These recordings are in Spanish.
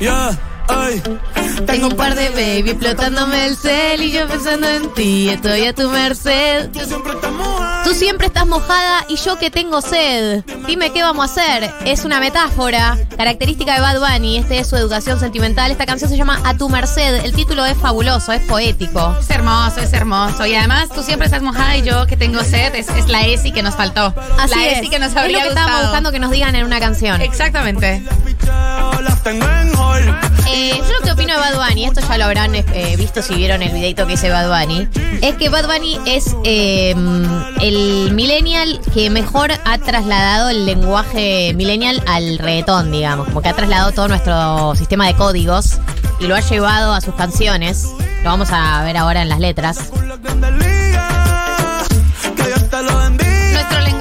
Yeah, ay. Tengo un par de baby explotándome el cel y yo pensando en ti, estoy a tu merced. Que siempre estamos ahí. Tú siempre estás mojada y yo que tengo sed. Dime qué vamos a hacer. Es una metáfora, característica de Bad Bunny. Este es su educación sentimental. Esta canción se llama A tu merced. El título es fabuloso, es poético. Es hermoso, es hermoso. Y además tú siempre estás mojada y yo que tengo sed es, es la ESI que nos faltó. Así la es. ESI que nos es habría lo que estábamos gustado. buscando que nos digan en una canción. Exactamente. Picheo, las tengo en hall. Eh, yo lo que opino de Bad Bunny, esto ya lo habrán eh, visto si vieron el videito que hice Bad Bunny, es que Bad Bunny es eh, el millennial que mejor ha trasladado el lenguaje millennial al reggaetón, digamos, como que ha trasladado todo nuestro sistema de códigos y lo ha llevado a sus canciones. Lo vamos a ver ahora en las letras.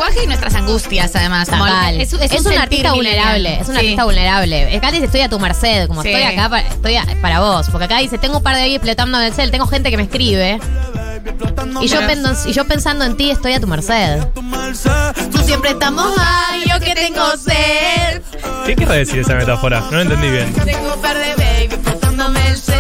Lenguaje y nuestras angustias, además. como el- Es, un artista vulnerable, es un Sí. artista vulnerable. Acá dice estoy a tu merced, como Sí. estoy acá, para, estoy a- para vos. Porque acá dice, tengo un par de baby explotando en el cel, tengo gente que me escribe. Y yo, Pero- pendo- y yo pensando en ti estoy a tu merced. Tú siempre estamos ahí, yo que tengo sed. ¿Qué querrá decir esa metáfora? No lo entendí bien. Tengo un par de baby explotándome el cel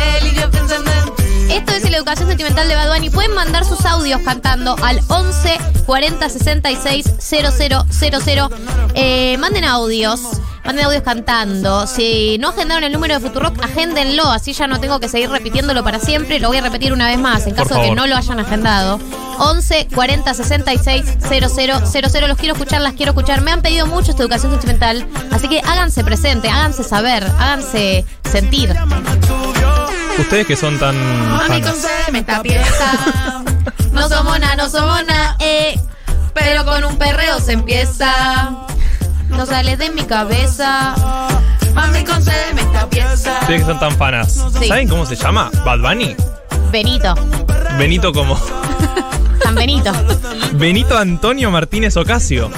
educación sentimental de Bad Bunny. Pueden mandar sus audios cantando al 11 40 66 000. Eh, manden audios. Manden audios cantando. Si no agendaron el número de Futurock, agéndenlo. Así ya no tengo que seguir repitiéndolo para siempre. Lo voy a repetir una vez más en caso de que no lo hayan agendado. 11 40 66 000. Los quiero escuchar, las quiero escuchar. Me han pedido mucho esta educación sentimental. Así que háganse presente, háganse saber, háganse sentir. Ustedes que son tan Mami, fanas. concédeme esta pieza. No somos nada, no somos nada, eh. Pero con un perreo se empieza. No sale de mi cabeza. Mami, concédeme esta pieza. Ustedes que son tan fanas. Sí. ¿Saben cómo se llama? Bad Bunny. Benito, Benito como. San Benito. Benito Antonio Martínez Ocasio.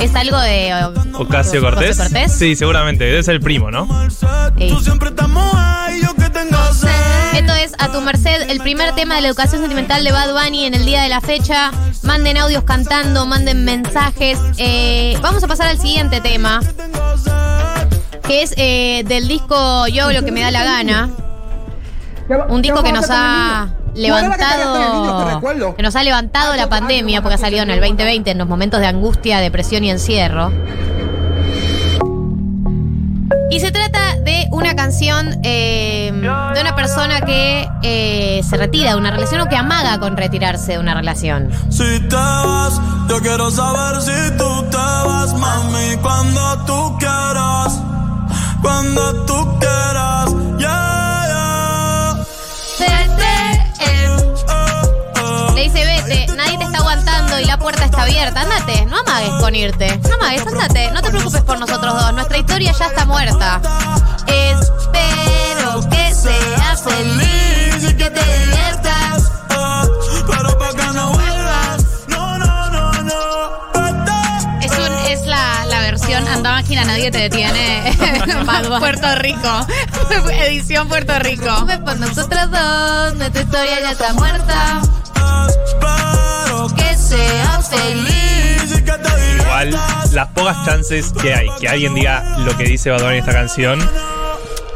¿Es algo de. eh, Ocasio Cortés. Cortés? Sí, seguramente. Debe ser el primo, ¿no? Sí. Esto es A Tu Merced, el primer tema de la educación sentimental de Bad Bunny en el día de la fecha. Manden audios cantando, manden mensajes. Eh, vamos a pasar al siguiente tema, que es eh, del disco Yo lo que me da la gana. Un disco que nos ha levantado, que nos ha levantado la pandemia, porque ha salido en el 2020, en los momentos de angustia, depresión y encierro. Y se trata una canción eh, de una persona que eh, se retira de una relación o que amaga con retirarse de una relación. Si te vas, yo quiero saber si tú te vas, mami, cuando tú quieras, cuando tú quieras, yeah, y la puerta está abierta. Andate, no amagues con irte. No amagues, andate. No te preocupes por nosotros dos. Nuestra historia ya está muerta. Espero que seas feliz y que te diviertas. Pero pa' que no vuelvas, no, no, no, no. Es, un- es la, la versión Anda máquina, nadie te detiene. Puerto Rico. Edición Puerto Rico. Por nosotros dos. Nuestra historia ya está muerta. Seas feliz. Igual, las pocas chances que hay que alguien diga lo que dice Bad en esta canción.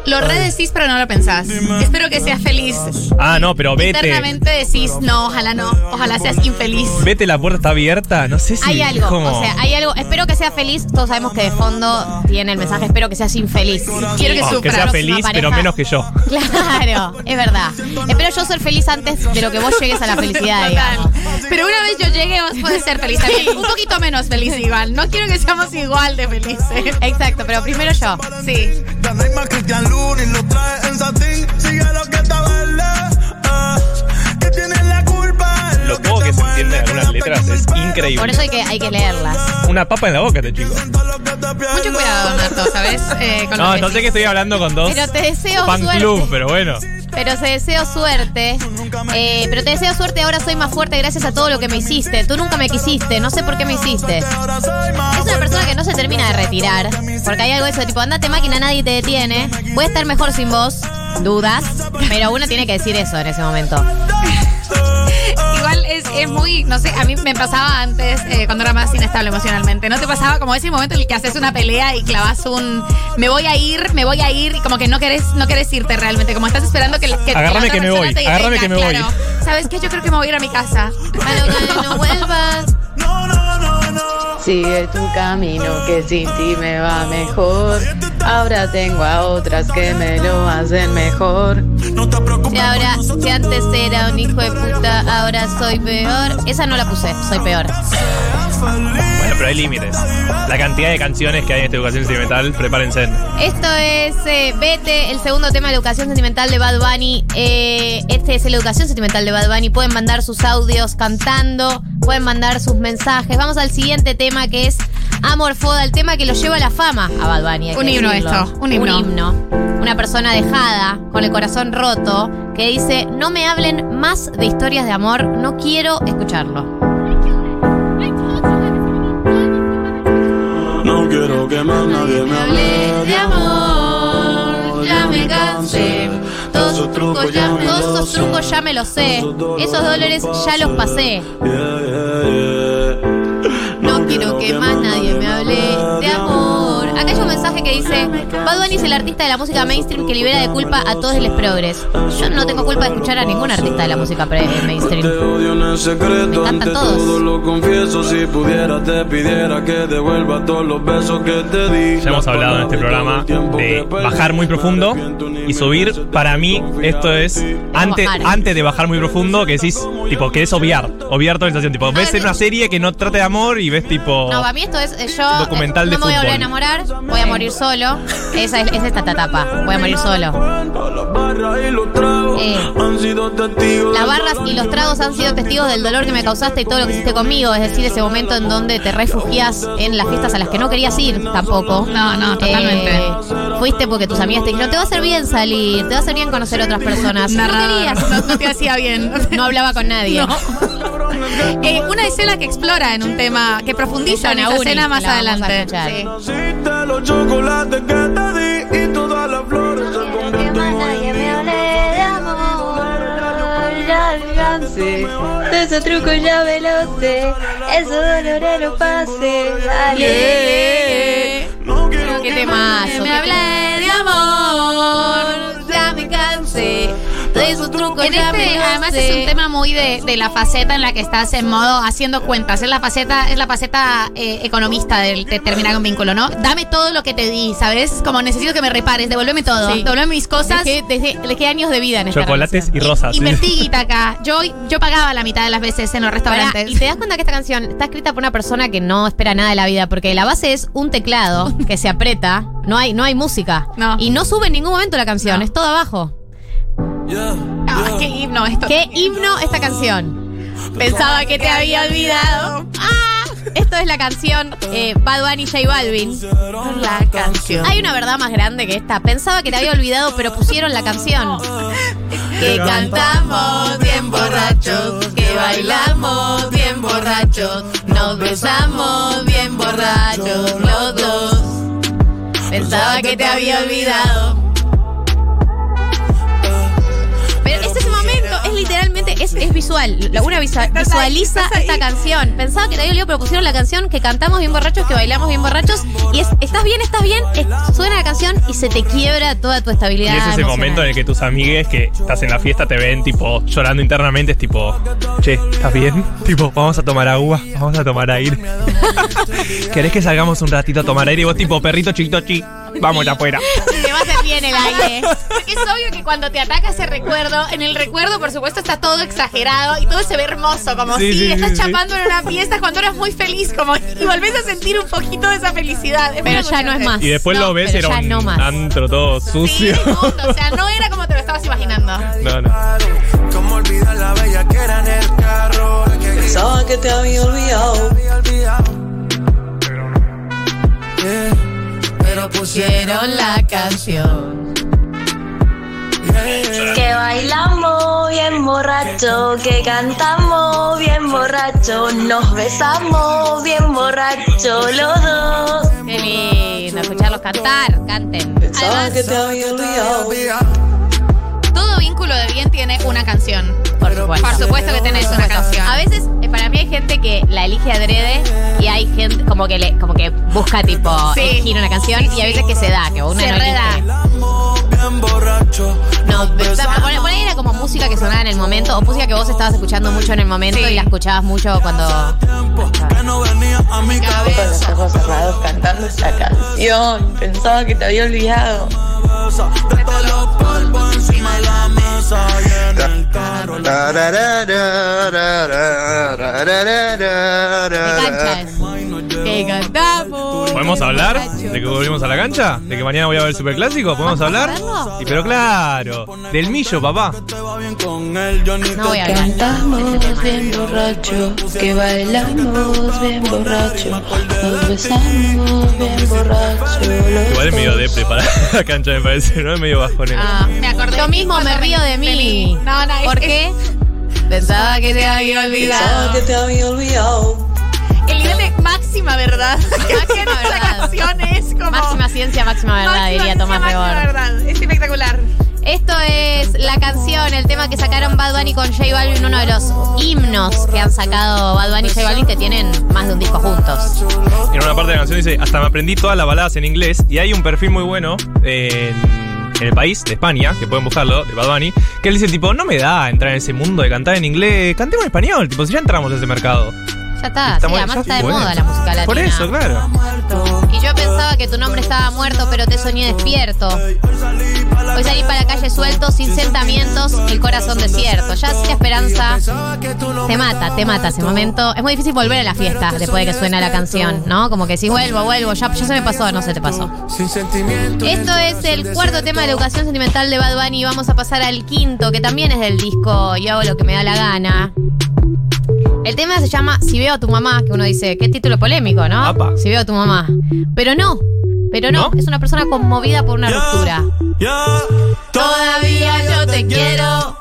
Lo redecís, pero no lo pensás. Espero que seas feliz. Ah, no, pero vete. Internamente decís, no, ojalá no. Ojalá seas infeliz. Vete, la puerta está abierta. No sé si. Hay algo, como- o sea, hay algo. Espero que seas feliz. Todos sabemos que de fondo tiene el mensaje. Espero que seas infeliz. Quiero que Oh, sufras. que sea feliz, pero menos que yo. Claro, es verdad. Espero yo ser feliz antes de lo que vos llegues a la felicidad, Total. digamos. Pero una vez yo llegue, vos podés ser feliz también. Un poquito menos feliz igual. No quiero que seamos igual de felices. Exacto, pero primero yo. Sí. Lunin, lo trae en satín. Sigue lo que está verde. ah, que tiene la culpa. en Lo poco que se entiende de algunas letras es Por increíble. eso hay que, hay que leerlas. Una papa en la boca, este chico. Mucho cuidado, Nato, ¿sabes? Eh, con No, no sé que estoy hablando con dos Pero te deseo fan suerte. club, pero bueno. Pero te deseo suerte. Eh, pero te deseo suerte. Ahora soy más fuerte gracias a todo lo que me hiciste. Tú nunca me quisiste. No sé por qué me hiciste. Es una persona que no se termina de retirar. Porque hay algo de eso, tipo, andate máquina, nadie te detiene. Voy a estar mejor sin vos. Dudas. Pero uno tiene que decir eso en ese momento. igual es, es muy, no sé, a mí me pasaba antes eh, cuando era más inestable emocionalmente. ¿No te pasaba como ese momento en el que haces una pelea y clavas un me voy a ir, me voy a ir y como que no querés, no querés irte realmente, como estás esperando que, que Agárrame que me voy, agárrame que me voy. claro. ¿Sabes qué? Yo creo que me voy a ir a mi casa. Cuando no vuelvas. No, no, no, no. Sigue tu camino que sin ti me va mejor. Ahora tengo a otras que me lo hacen mejor. No te preocupes. Y ahora, si antes era un hijo de puta, ahora soy peor. Esa no la puse, soy peor. Bueno, pero hay límites. La cantidad de canciones que hay en esta educación sentimental, prepárense. Esto es eh, Vete, el segundo tema de educación sentimental de Bad Bunny. Eh, este es el educación sentimental de Bad Bunny. Pueden mandar sus audios cantando, pueden mandar sus mensajes. Vamos al siguiente tema que es Amor Foda, el tema que lo lleva a la fama a Bad Bunny. Un himno decirlo. esto, un himno. himno. Una persona dejada, con el corazón roto, que dice, no me hablen más de historias de amor, no quiero escucharlo. No quiero que más nadie me hable de amor. ya me cansé. Todos esos trucos ya, me todos los esos trucos sé. ya me los sé. Esos dólares ya los pasé. No quiero que más nadie me hable de amor. Acá hay un mensaje que dice: Bad Bunny es el artista de la música mainstream que libera de culpa a todos los progres. Yo no tengo culpa de escuchar a ningún artista de la música pre- Te mainstream. odio en el secreto, Me ante encantan todos. todo lo confieso. Si pudiera, te pidiera que devuelva todos los besos que te di. Ya hemos hablado en este programa de bajar muy profundo y subir. Para mí, esto es antes, antes de bajar muy profundo, que decís, tipo, querés obviar, obviar toda la sensación. Tipo, ves en una serie que no trate de amor y ves, tipo. No, para mí esto es eh, yo. eh, Documental no de me voy a volver a fútbol. enamorar, voy a morir solo. Esa es, es esta etapa. Voy a morir solo. Las barras y los tragos Eh. han sido testigos. Las barras y los tragos han sido testigos del dolor que me causaste y todo lo que hiciste conmigo. Es decir, ese momento en donde te refugias en las fiestas a las que no querías ir tampoco. No, no, totalmente. Eh, fuiste porque tus amigas te dijeron, te va a hacer bien salir, te va a hacer bien conocer otras personas. No querías. No, no te hacía bien. No hablaba con nadie. No. Eh, una escena que explora en un tema, que profundiza en Uri, escena más a adelante. Sí. Los chocolates que te di y todas las flores se convierten Ya me cansé. De esos trucos ya me lo sé. Esos dolores los pasé. Dale. No quiero Qué temazo. Me qué hablé de amor. En ya me este, además sé. es un tema muy de, de la faceta en la que estás en modo haciendo cuentas. Es la faceta, es la faceta eh, economista del de terminar un vínculo, ¿no? Dame todo lo que te di, ¿sabes? Como necesito que me repares, devuélveme todo, Sí. devuélveme mis cosas. Dejé, dejé- dejé años de vida en esta Chocolates y rosas. sí. Invertí guita acá. Yo, yo pagaba la mitad de las veces en los restaurantes. y te das cuenta que esta canción está escrita por una persona que no espera nada de la vida, porque la base es un teclado que se aprieta, no hay, no hay música. No. Y no sube en ningún momento la canción, No. es todo abajo. Ah, yeah. qué himno esto. ¿Qué himno esta canción? Pensaba que te había olvidado. ¡Ah! Esto es la canción eh, Bad Bunny J Balvin. La canción. Hay una verdad más grande que esta. Pensaba que te había olvidado, pero pusieron la canción. Que cantamos bien borrachos, que bailamos bien borrachos, nos besamos bien borrachos los dos. Pensaba que te había olvidado. Es, es visual. La- Una ahí, visualiza ahí. esta canción. Pensaba que te había olvidado, pero pusieron la canción que cantamos bien borrachos, que bailamos bien borrachos. Y es, estás bien, estás bien, es- suena la canción y se te quiebra toda tu estabilidad. Y es ese emocional. momento en el que tus amigues que estás en la fiesta te ven tipo llorando internamente, es tipo, che, ¿estás bien? Tipo, vamos a tomar agua, vamos a tomar aire. ¿Querés que salgamos un ratito a tomar aire? Y vos tipo, perrito chiquito, chi, vamos ya afuera. Te va a hacer bien el aire. Porque es obvio que cuando te ataca ese recuerdo, en el recuerdo, por supuesto, está todo exagerado y todo se ve hermoso, como Sí, si sí, estás sí, sí. chapando en una fiesta cuando eras muy feliz, como y volvés a sentir un poquito de esa felicidad. Es Pero ya no es más. Y después No, lo ves, era ya un no más. antro todo Sí, sucio. o sea, no era como te lo estabas imaginando. No, no. Cómo olvidar la bella que era en el carro. Pensaba que te había olvidado. Yeah, Pero Pusieron la canción. Que bailamos bien borracho, que cantamos bien borracho, nos besamos bien borracho los dos. Qué lindo escucharlos cantar. Canten. Además. Todo círculo de bien tiene una canción. Por supuesto. Por supuesto que tenés una canción. A veces, eh, para mí hay gente que la elige adrede y hay gente como que le, como que busca tipo Sí. elegir una canción Sí, y a veces que se da, que una Se no reda. elige. Borracho. No, pero por, por ahí era como música que sonaba en el momento o música que vos estabas escuchando mucho en el momento Sí. y la escuchabas mucho cuando. Con los ojos cerrados cantando esta canción. Pensaba que te había olvidado. De todos los polvos encima de la mesa y en el carro. ¿Qué cancha es? Que cantamos. ¿Podemos hablar de que volvimos a la cancha? ¿De que mañana voy a ver el superclásico? ¿Podemos hablar? Sí, pero claro. Del millo, papá. No voy a hablar. Cantamos bien borracho, que bailamos bien borracho, nos besamos bien borracho. Igual es medio depre para la cancha, me parece, ¿no? Es medio bajonero. Ah, Me acordé. Yo mismo me río de mí. No, no, ¿Por qué? Pensaba que te había Pensaba olvidado. que te había olvidado. El nivel de máxima verdad. Máxima verdad. canción es como. Máxima ciencia, máxima verdad, máxima diría ciencia, Tomás máxima Rebord. verdad. Es espectacular. Esto es la canción, el tema que sacaron Bad Bunny con J Balvin, uno de los himnos que han sacado Bad Bunny y J Balvin que tienen más de un disco juntos. En una parte de la canción dice, hasta me aprendí todas las baladas en inglés y hay un perfil muy bueno en, en el país de España, que pueden buscarlo, de Bad Bunny, que él dice tipo, no me da entrar en ese mundo de cantar en inglés, cantemos en español, tipo, si ya entramos a ese mercado. Ya está, Está sí, además está de moda la música latina. Por eso, claro. Y yo pensaba que tu nombre estaba muerto, pero te soñé despierto. Hoy salí para la calle suelto, sin sentamientos, el corazón desierto. Ya sin esperanza, te mata, te mata ese momento. Es muy difícil volver a la fiesta después de que suena la canción, ¿no? Como que si vuelvo, vuelvo, ya, ya se me pasó, no se te pasó. Esto es el cuarto tema de la educación sentimental de Bad Bunny y vamos a pasar al quinto, que también es del disco Yo hago lo que me da la gana. El tema se llama Si veo a tu mamá, que uno dice, qué título polémico, ¿no? Apa. Si veo a tu mamá. Pero no, pero no, ¿No? es una persona conmovida por una ruptura. Ya, Todavía yo te quiero,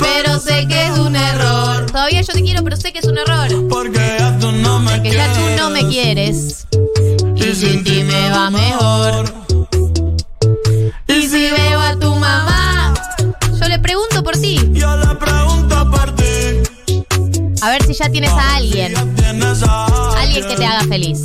pero sé que es un error. Todavía yo te quiero, pero sé que es un error. Porque ya tú no me Que quieres. ya tú no me quieres. Y sin ti me va mejor. Ver si ya tienes a alguien. A Alguien que te haga feliz.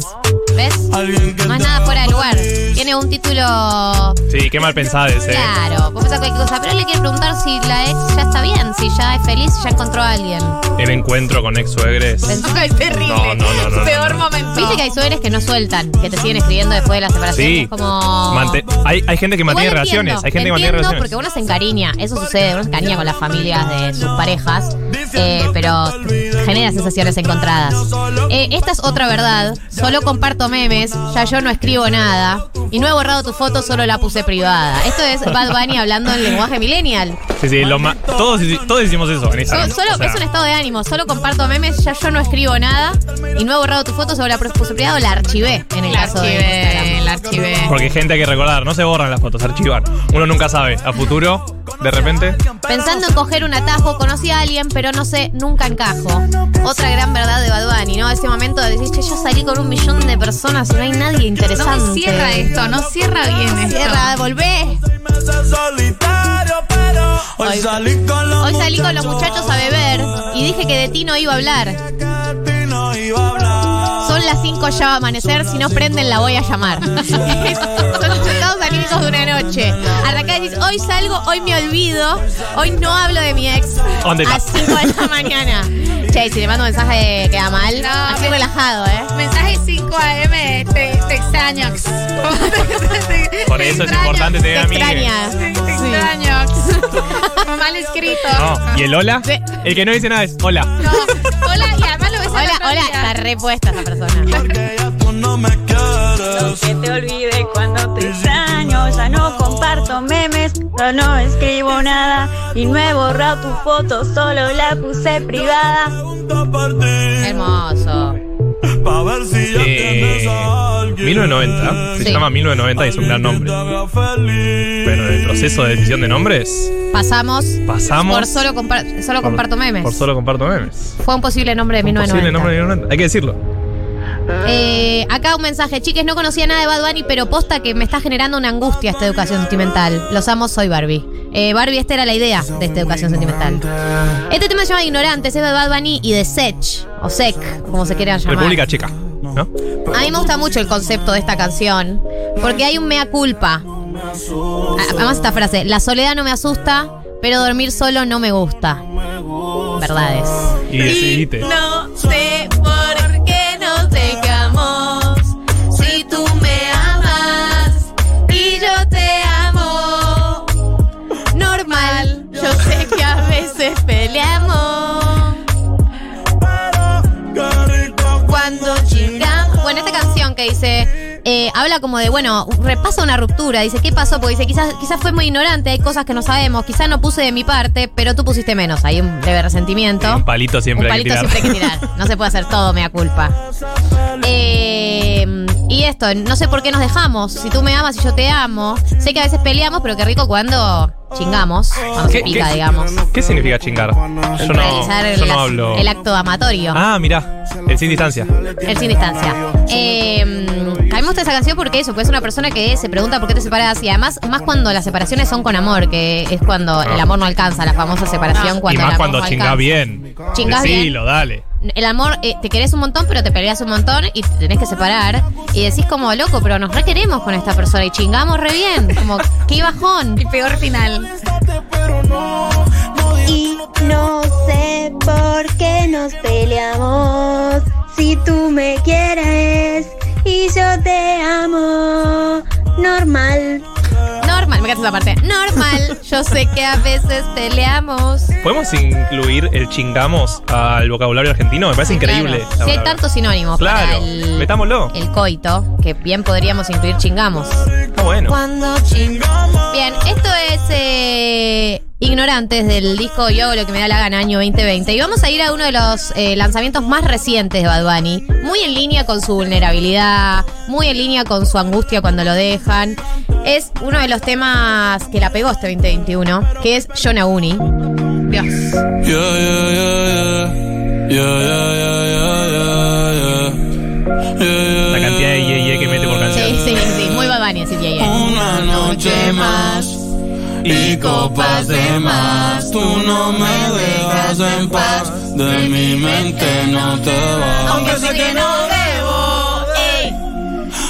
¿Ves? Es te nada fuera de lugar. Tiene un título. Sí, qué mal pensada ese. Claro, puede pensar cualquier cosa. Pero él le quiere preguntar si la ex ya está bien, si ya es feliz, si ya encontró a alguien. El encuentro con ex suegres. Ay, terrible. No, no, no, no, Peor no, no. momento. Viste que hay suegres que no sueltan, que te siguen escribiendo después de la separación. Sí. Es como. Mante- hay, hay gente que mantiene relaciones. Hay gente que mantiene relaciones. porque uno se encariña, eso sucede, uno se encariña con las familias de sus parejas, eh, pero genera sensaciones encontradas. Eh, esta es otra verdad, solo comparto memes, ya yo no escribo nada, y no he borrado tu foto, solo la puse privada. Esto es Bad Bunny hablando en lenguaje millennial. Sí, sí, lo ma- todos, todos hicimos eso en So- Instagram. solo, O sea, es un estado de ánimo, solo comparto memes, ya yo no escribo nada, y no he borrado tu foto, solo la puse privada, o la archivé en el La caso de archivé, Instagram. la archivé. Porque hay gente hay que recordar, no se borran las fotos, archivan. Uno nunca sabe. A futuro, de repente. Pensando en coger un atajo, conocí a alguien, pero no sé, nunca encajo. Otra gran verdad de Bad Bunny, ¿no? Ese momento de decir, che, yo salí con un millón de personas y no hay nadie No interesante. me cierra esto, no cierra bien esto. Cierra, volvé. Meses solitario, pero hoy, Hoy- salí con los Hoy salí con los muchachos a beber y dije que de ti no iba a hablar. Las 5 ya va a amanecer, si no prenden la voy a llamar. Son los estados anímicos de una noche. Arrancá y decís, hoy salgo, hoy me olvido, hoy no hablo de mi ex. ¿Dónde A está? 5 de la mañana. Che, si le mando un mensaje queda mal. No, así me- relajado, ¿eh? Mensaje 5 AM, te, te extraño. Por eso es importante tener Te amigos. Te, te Sí. extraño. Mal escrito. No, ¿y el hola? Sí. El que no dice nada es hola. No. Hola, Hola, hola, está repuesta esa persona. Porque ya tú no me quieres. Que te olvide cuando te extraño, ya no comparto memes, ya no escribo nada y no he borrado tu foto, solo la puse privada. Hermoso. Eh, a alguien. 1990. Se Sí. llama 1990 y es un gran nombre. Pero en el proceso de decisión de nombres, Pasamos, pasamos. por solo, compar- solo por- comparto memes. Por solo comparto memes. Fue un posible nombre de Un posible 1990. nombre de 1990. Hay que decirlo. Eh, acá un mensaje, chiques, no conocía nada de Bad Bunny, pero posta que me está generando una angustia esta educación sentimental. Los amo, soy Barbie. Eh, Barbie, esta era la idea de esta educación sentimental. Este tema se llama Ignorantes, es de Bad Bunny y de Sech, o Sec, como se quieran llamar. República Checa, ¿no? A mí me gusta mucho el concepto de esta canción, porque hay un mea culpa. Además esta frase, la soledad no me asusta, pero dormir solo no me gusta. Verdades. Y decidite. No sé Bueno, esta canción que dice. eh, habla como de, bueno, repasa una ruptura. Dice, ¿qué pasó? Porque dice, quizás, quizás fue muy ignorante, hay cosas que no sabemos. Quizás no puse de mi parte, pero tú pusiste menos. Hay un leve resentimiento. Un palito siempre Un hay que palito tirar. siempre hay que tirar. No se puede hacer todo, mea culpa. Eh, y esto, no sé por qué nos dejamos. Si tú me amas y yo te amo. Sé que a veces peleamos, pero qué rico cuando chingamos. Cuando se ¿Qué, pica, qué- digamos. qué significa chingar? Yo no, Realizar yo el, no hablo. el acto amatorio. Ah, mirá, el sin distancia. El sin distancia. Eh, a mí me gusta esa canción porque eso, porque es una persona que se pregunta por qué te separas y además, más cuando las separaciones son con amor, que es cuando el amor no alcanza, la famosa separación y cuando el más amor cuando no chingás alcanza. bien. Chingás bien. Decilo, dale. El amor, eh, te querés un montón, pero te peleas un montón y te tenés que separar. Y decís como, loco, pero nos requeremos con esta persona y chingamos re bien. Como, qué bajón. Y peor final. Y no sé por qué nos peleamos. Si tú me quieres y yo te amo. Normal. Normal, me encanta esa parte. Normal, yo sé que a veces peleamos. ¿Podemos incluir el chingamos al vocabulario argentino? Me parece Sí, increíble. claro. hay tantos sinónimos para Claro, el, metámoslo. el coito, que bien podríamos incluir chingamos. Está bueno. Cuando chingamos. Bien, esto es eh, Ignorantes del disco Yo hago lo que me da la gana, año 2020. Y vamos a ir a uno de los eh, lanzamientos más recientes de Bad Bunny. Muy en línea con su vulnerabilidad, muy en línea con su angustia cuando lo dejan. Es uno de los temas que la pegó este 2021, que es Yonauni. Dios. Yeah, yeah, yeah, yeah. Yeah, yeah, yeah, yeah, yeah, yeah. Yeah, La cantidad de ye, ye que mete por canción. Sí, sí, sí, muy Bad Bunny, así que Una noche más y copas de más. Tú no me dejas en paz. De mi mente no te vas. Aunque sé que no debo ey,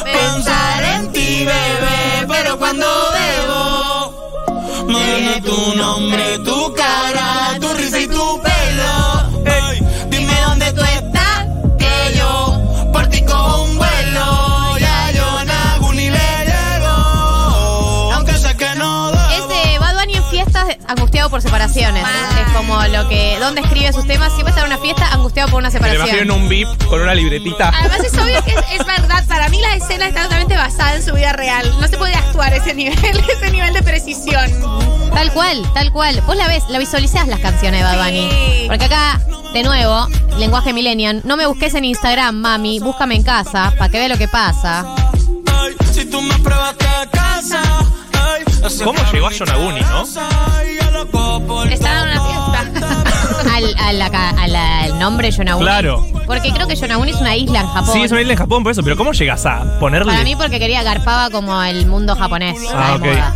pensar en ti, bebé. Pero cuando debo, me viene tu nombre, tu cara, tu risa y tu pelo. Fiestas angustiado por separaciones. Es como lo que. ¿Dónde escribe sus temas? Siempre está en una fiesta angustiado por una Me lo imagino en separación. un VIP con una libretita. Además es obvio que es, es verdad. Para mí la escena está totalmente basada en su vida real. No se puede actuar ese nivel, ese nivel de precisión. Tal cual, tal cual. Vos la ves, la visualizás las canciones de Bad Bunny. Sí. Porque acá, de nuevo, lenguaje millennial. No me busques en Instagram, mami. Búscame en casa para que vea lo que pasa. Ay, si tú me pruebas te casa. ¿Cómo llegó a Yonaguni, no? Estaba en una fiesta. Al, a la ca- a la- al nombre Yonaguni. Claro. Porque creo que Yonaguni es una isla en Japón. Sí, es una isla en Japón por eso, pero ¿cómo llegas a ponerle? Para mí porque quería garpaba como el mundo japonés. Ah, ok. moda.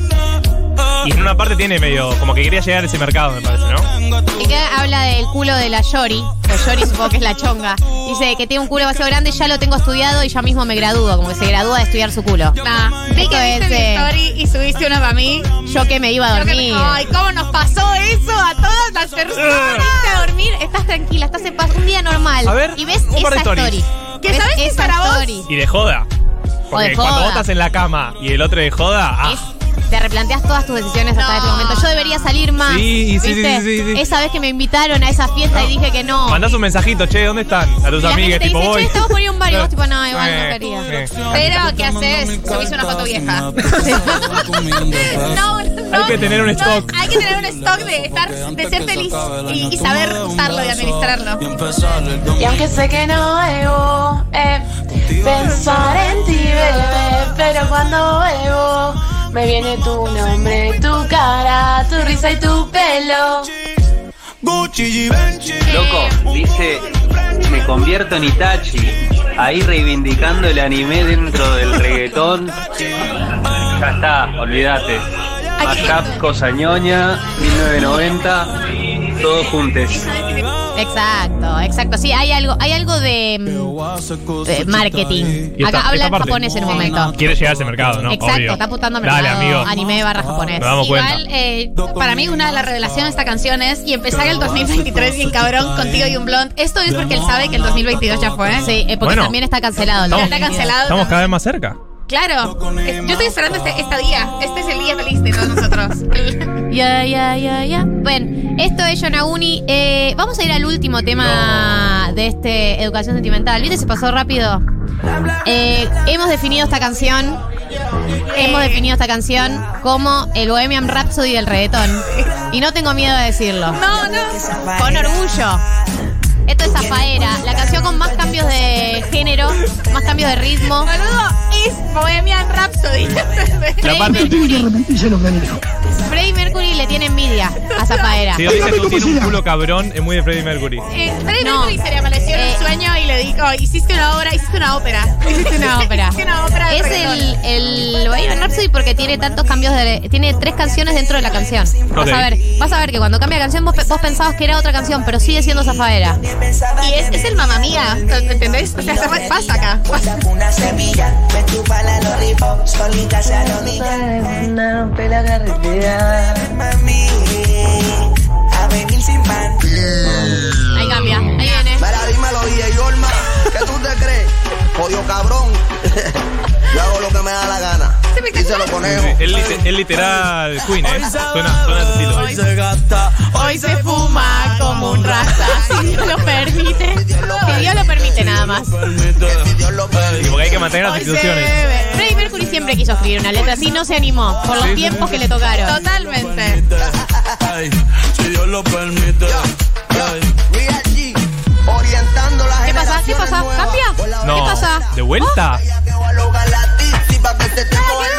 Y en una parte tiene medio, como que quería llegar a ese mercado, me parece, ¿no? Y que habla del culo de la Yori. La Yori supongo que es la chonga. Dice que tiene un culo demasiado grande, ya lo tengo estudiado y ya mismo me gradúo. Como que se gradúa de estudiar su culo. Nah, vi que viste es, mi eh, story y subiste una para mí. Yo que me iba a dormir. Ay, ¿cómo nos pasó eso a todas las personas? A dormir, estás tranquila, estás en paz, un día normal. A ver, y ves un par de esa story. Que sabes que esa para vos- story. Y de joda. O de Porque cuando joda. vos estás en la cama y el otro de joda, ah, Es- te replanteas todas tus decisiones hasta No. ese momento. Yo debería salir más. Sí, sí, ¿viste? sí, sí, sí, sí. Esa vez que me invitaron a esa fiesta y dije que no. mandás un mensajito, che, ¿dónde están? A tus y te tipo, dice, voy. che, estamos poniendo un bar y vos tipo, no, igual no Eh, quería. eh. Pero, ¿qué haces? Subís una foto vieja. no, no. Hay que tener un no, stock. Hay que tener un stock de, estar, de ser feliz y, y saber usarlo y administrarlo. Y aunque sé que no debo eh, pensar en ti, bebé, pero cuando bebo me viene tu nombre, tu cara, tu risa y tu pelo. Loco, dice, me convierto en Itachi. Ahí reivindicando el anime dentro del reggaetón. Ya está, olvídate. Mashup, Cosa Ñoña, 1990, todos juntos. Exacto, exacto. Sí, hay algo, hay algo de, mm, de marketing. Esta- Acá habla japonés en un momento. Quiere llegar a ese mercado, ¿no? Exacto, Obvio. está apuntando a Dale, mercado amigo. anime barra japonés. Nos damos cuenta. Igual, eh, para mí, una de las revelaciones de esta canción es y empezar el 2023 bien cabrón contigo y un blond. Esto es porque él sabe que el 2022 ya fue. Sí, eh, porque Bueno. también está cancelado. Estamos- está 2022. cancelado. Estamos cada vez más cerca. Claro. Yo estoy esperando este, este día. Este es el día feliz de todos nosotros. Ya, ya, ya, ya. Bueno, esto es Yonaguni. Eh, vamos a ir al último tema de este Educación Sentimental. ¿Viste? Se pasó rápido. Eh, hemos definido esta canción. Hemos definido esta canción como el Bohemian Rhapsody del reggaetón. Y no tengo miedo de decirlo. No, no. Con orgullo. Esto es Zafaera, la canción con más cambios de género, más cambios de ritmo. Boludo, es Bohemian Rhapsody. La parte Freddie Mercury le tiene envidia a Zafaera. Si dice tú tienes un culo cabrón, es muy de Freddie Mercury. Eh, Freddie No. Mercury se le amaneció en Eh. un sueño y le dijo, hiciste una obra, hiciste una ópera. Hiciste una ópera. Hiciste una ópera de Es reggaetón. el, el Bohemian Rhapsody porque tiene tantos cambios de. Tiene tres canciones dentro de la canción. Vas Ok. a ver, vas a ver que cuando cambia de canción vos, vos pensabas que era otra canción, pero sigue siendo Zafaera. Y es, es el mamá mía, ¿entendés? O sea, se pasa acá. Una semilla, me chupa la lollipop, solita se arrodilla. Una rompe la carretera. Mami, venir sin pan. Ahí cambia, ahí viene. Mira, dímelo, DJ Yorma. ¿Qué tú te crees? Pollo cabrón. Yo hago lo que me da la gana. Dice los conejos. Es, lite- es literal Queen, ¿eh? Suena, suena estilo. Hoy se gasta. Hoy se fuma como un rasta, si Dios lo permite. Si Dios lo permite nada más. Dios lo Y porque hay que mantener las se instituciones. Freddie Mercury siempre quiso escribir una letra así, no se animó por los tiempos que le tocaron. Totalmente. Si Dios lo permite. ¿Qué pasa? ¿Qué pasa? ¿Cambia? No. ¿Qué pasa? ¿De vuelta? ¿Qué pasa?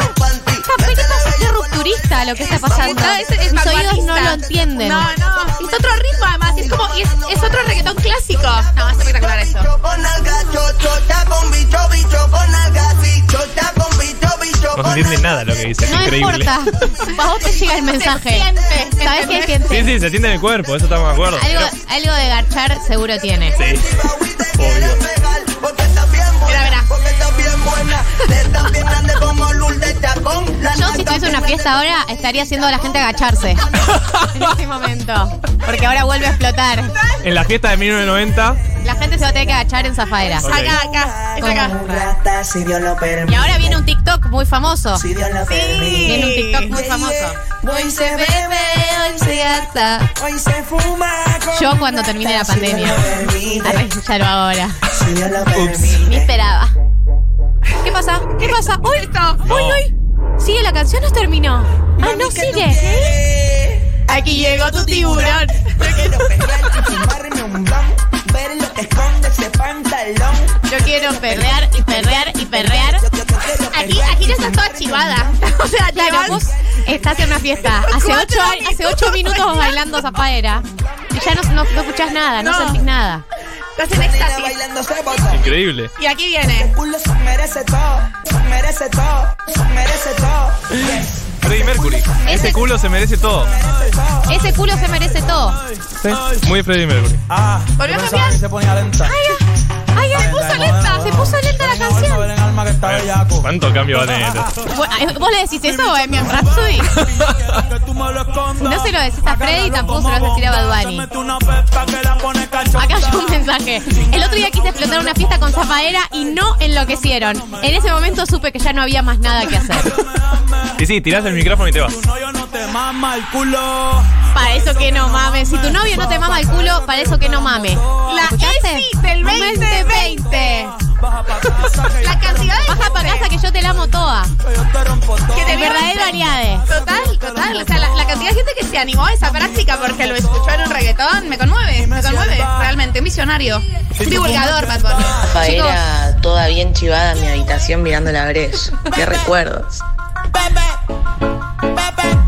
Rupturista lo que está pasando. No, es, es Mis oídos no lo entienden. No, no. Es otro ritmo además. Es como. y Es, es otro reggaetón clásico. No, es espectacular eso. No se entiende nada lo que dice, es No increíble. importa. A vos te llega el mensaje. siente, ¿Sabes qué ¿entendés? siente? Sí, sí, se siente en el cuerpo, eso estamos de acuerdo. Algo, algo de garchar seguro tiene. Sí, obvio. Mira, mira. porque estás bien buena, estás bien grande como Lourdes Chacón. Una fiesta ahora estaría haciendo a la gente agacharse. En este momento. Porque ahora vuelve a explotar. En la fiesta de 1990, La gente se va a tener que agachar en Zafaera. Ok. Acá, acá. Es acá. si Dios lo Y ahora viene un TikTok muy famoso. Si Dios lo permite. Viene un TikTok muy famoso. Hoy se bebe, hoy se gasta. hoy se fuma. Yo cuando termine la rata, si Dios pandemia. lo permite. Arre, ya lo hago ahora. Si Dios lo permite. esperaba. ¿Qué pasa? ¿Qué pasa? ¡Uy! ¡Uy, uy! ¿Sigue la canción o terminó? ¡Ah, no sigue! Aquí llegó tu tiburón. Yo quiero pelear y fumarme un blunt, ver lo que esconde ese pantalón. Yo quiero perrear y perrear y perrear. Aquí, aquí ya estás toda chivada. O sea, Claro, vos estás en una fiesta. Hace ocho, hace ocho minutos bailando zafaera. Y ya no, no, no escuchás nada, no, No. sentís nada. Estás en éxtasis. Increíble. Y aquí viene. merece todo, merece todo, merece todo. Freddie Mercury. Ese culo se merece todo. Ese culo se merece todo. Sí, muy Freddie Mercury. Ah, Volvió a cambiar. se ponía lenta. Ay, se puso lenta, se puso lenta la canción. Que está bellaco. ¿Cuánto cambio va a tener? Vos vos le decís eso a Bohemian Rhapsody. No se lo decís a Freddy, tampoco se lo vas a decir a Bad Bunny. Mete una pepa que la pone cachonda. Acá hay un mensaje. El otro día quise explotar una fiesta con Zafaera y no enloquecieron. En ese momento supe que ya no había más nada que hacer. Y sí, tirás el micrófono y te vas. Tu novio no te mama el culo. Para eso que no mames. Si tu novio no te mama el culo, para eso que no mame. La. ESI del 2020. Baja pa' casa que La cantidad de Baja para casa que yo te la amo toda. te que De debió- verdadero Ariade. Total, total. O sea, la, la cantidad de gente que se animó a esa práctica porque lo escuchó en un reggaetón me conmueve, me conmueve. Realmente, un. Un divulgador, Bad Bunny. Faera toda bien chivada en mi habitación mirando la brecha. Qué recuerdos. Qué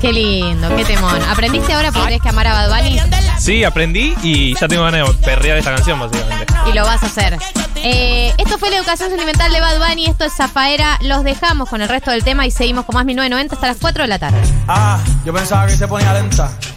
Qué lindo, qué temón. ¿Aprendiste ahora porque tenés que amar a Bad Bunny? Sí, aprendí y ya tengo ganas de perrear esta canción, básicamente. Y lo vas a hacer. Eh, esto fue la educación sentimental de Bad Bunny. Esto es Zafaera. Los dejamos con el resto del tema y seguimos con más 1990 hasta las 4 de la tarde. Ah, yo pensaba que se ponía lenta.